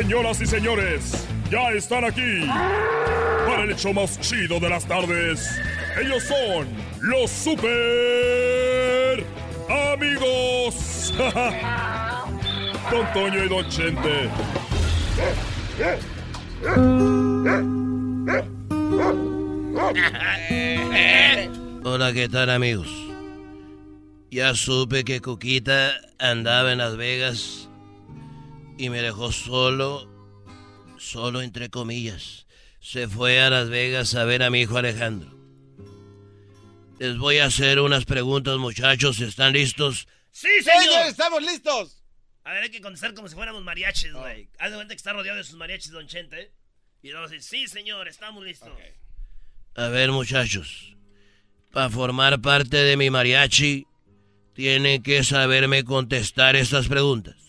Señoras y señores, ya están aquí para el hecho más chido de las tardes. Ellos son los super amigos. Don Toño y Don Chente. Hola, ¿qué tal amigos? Ya supe que Cuquita andaba en Las Vegas y me dejó solo, solo entre comillas. Se fue a Las Vegas a ver a mi hijo Alejandro. Les voy a hacer unas preguntas, muchachos. ¿Están listos? ¡Sí, señor! ¡Estamos listos! A ver, hay que contestar como si fuéramos mariachis, güey. Haz de cuenta que está rodeado de sus mariachis, Don Chente. Y vamos a decir, sí, señor, estamos listos. A ver, muchachos. Para formar parte de mi mariachi, tienen que saberme contestar estas preguntas.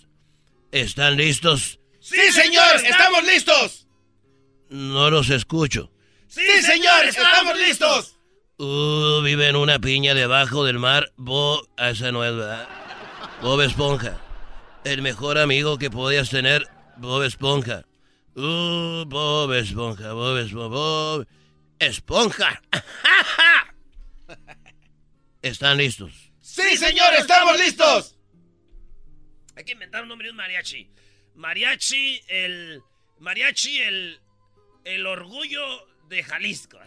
¿Están listos? ¡Sí, señor! ¡Estamos listos! No los escucho. ¡Sí, señor! ¡Estamos listos! Uh, vive en una piña debajo del mar. Bob, ah, esa no es verdad. Bob Esponja. El mejor amigo que podías tener, Bob Esponja. Uh, Bob Esponja, Bob Esponja, Bob Esponja. ¿Están listos? ¡Sí, señor! ¡Estamos listos! Hay que inventar un nombre de un mariachi. Mariachi, el. Mariachi, el. El orgullo de Jalisco.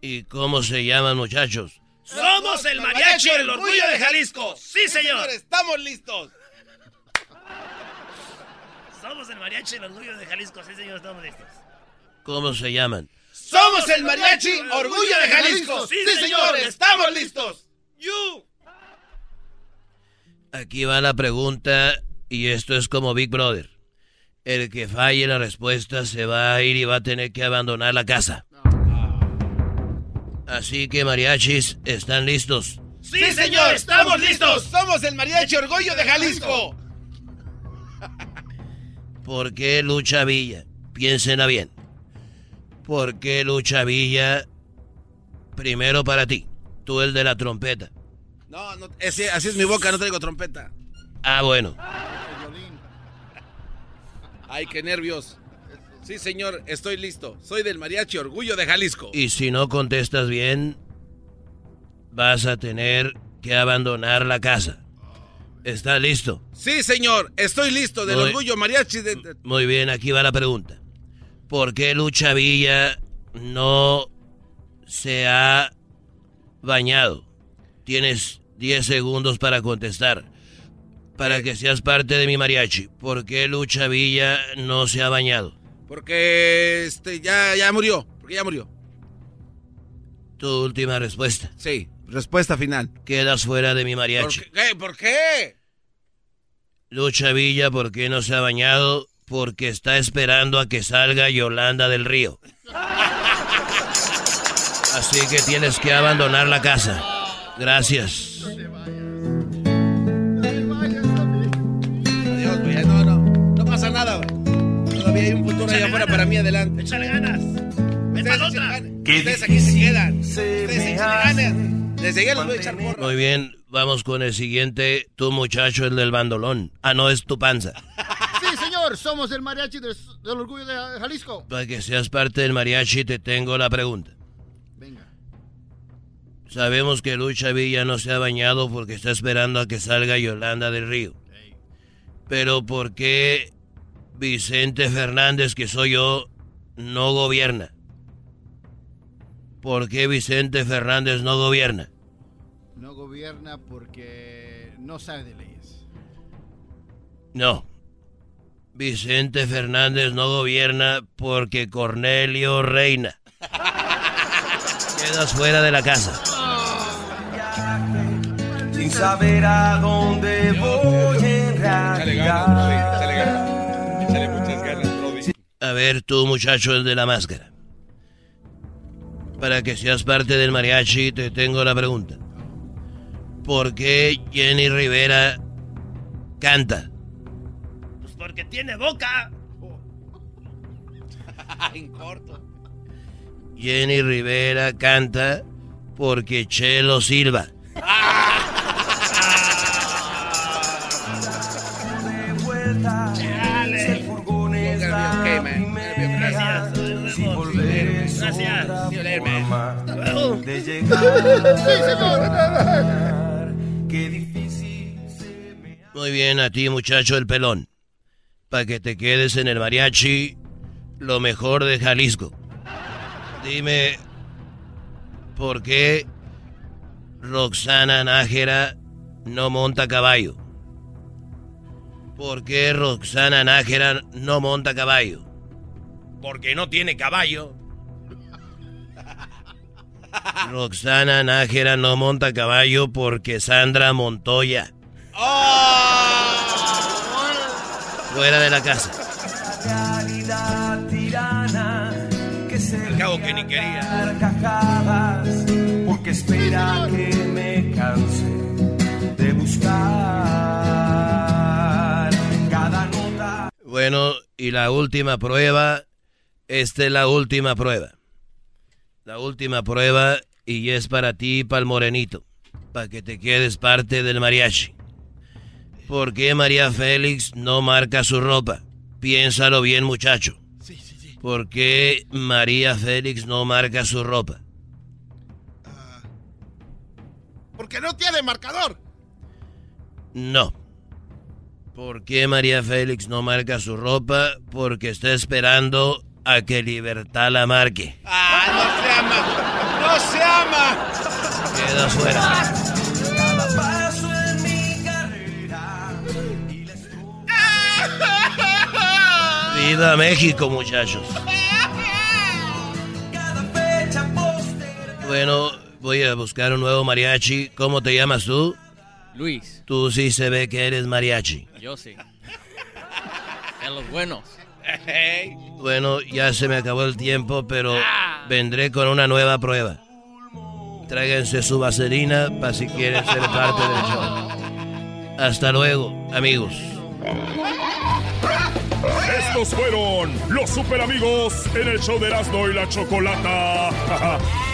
¿Y cómo se llaman, muchachos? Somos el mariachi, el orgullo de Jalisco. Sí, señor. ¡Estamos listos! Somos el mariachi, el orgullo de Jalisco. Sí, señor, estamos listos. ¿Cómo se llaman? ¡Somos el mariachi, orgullo de Jalisco! ¡Sí, señor! ¡Estamos listos! ¡You! Aquí va la pregunta y esto es como Big Brother. El que falle la respuesta se va a ir y va a tener que abandonar la casa. Así que mariachis, ¿están listos? ¡Sí, señor! ¡Estamos listos! ¡Somos el mariachi orgullo de Jalisco! ¿Por qué Lucha Villa? Piénsenla bien. ¿Por qué Lucha Villa? Primero para ti, tú el de la trompeta. No, no ese- así es mi boca, no traigo trompeta. Ah, bueno. Ay, qué nervios. Sí, señor, estoy listo. Soy del mariachi orgullo de Jalisco. Y si no contestas bien, vas a tener que abandonar la casa. ¿Estás listo? Sí, señor, estoy listo. Del Muy- orgullo mariachi de... de- Muy bien, aquí va la pregunta. ¿Por qué Lucha Villa no se ha bañado? Tienes 10 segundos para contestar. Para que seas parte de mi mariachi. ¿Por qué Lucha Villa no se ha bañado? Porque este ya, ya murió. Porque ya murió. Tu última respuesta. Sí, respuesta final. Quedas fuera de mi ¿Por mariachi. qué? ¿Qué? ¿Por qué? Lucha Villa, ¿por qué no se ha bañado? Porque está esperando a que salga Yolanda del Río. Así que tienes que abandonar la casa. Gracias. Adelante. Échale ganas. Ustedes otra. ganas. Ustedes aquí se quedan. Ustedes échenle ganas. Desde ya les voy a echar porra. Muy bien, vamos con el siguiente. Tu muchacho, el del bandolón. Ah, no, es tu panza. Sí, señor, somos el mariachi del, del orgullo de Jalisco. Para que seas parte del mariachi, te tengo la pregunta. Venga. Sabemos que Lucha Villa no se ha bañado porque está esperando a que salga Yolanda del Río. Pero ¿por qué Vicente Fernández, que soy yo, no gobierna? ¿Por qué Vicente Fernández no gobierna? No gobierna porque no sabe de leyes. No. Vicente Fernández no gobierna porque Cornelio reina. Quedas fuera de la casa. Sin saber a dónde voy en realidad. A ver, tú, muchacho, el de la máscara. Para que seas parte del mariachi, te tengo la pregunta. ¿Por qué Jenny Rivera canta? Pues porque tiene boca. en corto. Jenny Rivera canta porque Chelo Silva. Muy bien, a ti, muchacho, el pelón. Para que te quedes en el mariachi, lo mejor de Jalisco. Dime, ¿por qué Roxana Nájera no monta caballo? ¿Por qué Roxana Nájera no monta caballo? Porque no tiene caballo. Roxana Nájera no monta caballo porque Sandra Montoya. Fuera de la casa. realidad tirana que se cabo que ni quería. carcajadas porque espera que me canse de buscar cada nota Bueno, y la última prueba, esta es la última prueba. La última prueba y es para ti, para el morenito, para que te quedes parte del mariachi. ¿Por qué María Félix no marca su ropa? Piénsalo bien, muchacho. ¿Por qué María Félix no marca su ropa? Porque no tiene marcador. No. ¿Por qué María Félix no marca su ropa? Porque está esperando a que Libertad la marque. ¡Ah, no se ama! ¡No se ama! Queda fuera. cada paso en mi carrera y la Viva México, muchachos. Bueno, voy a buscar un nuevo mariachi. ¿Cómo te llamas tú? Luis, Tú sí se ve que eres mariachi. yo sí. En los buenos. Bueno, ya se me acabó el tiempo, pero vendré con una nueva prueba. Tráiganse su vaselina para si quieren ser parte del show. Hasta luego, amigos. Estos fueron los super amigos en el show de Erasmo y la Chocolata.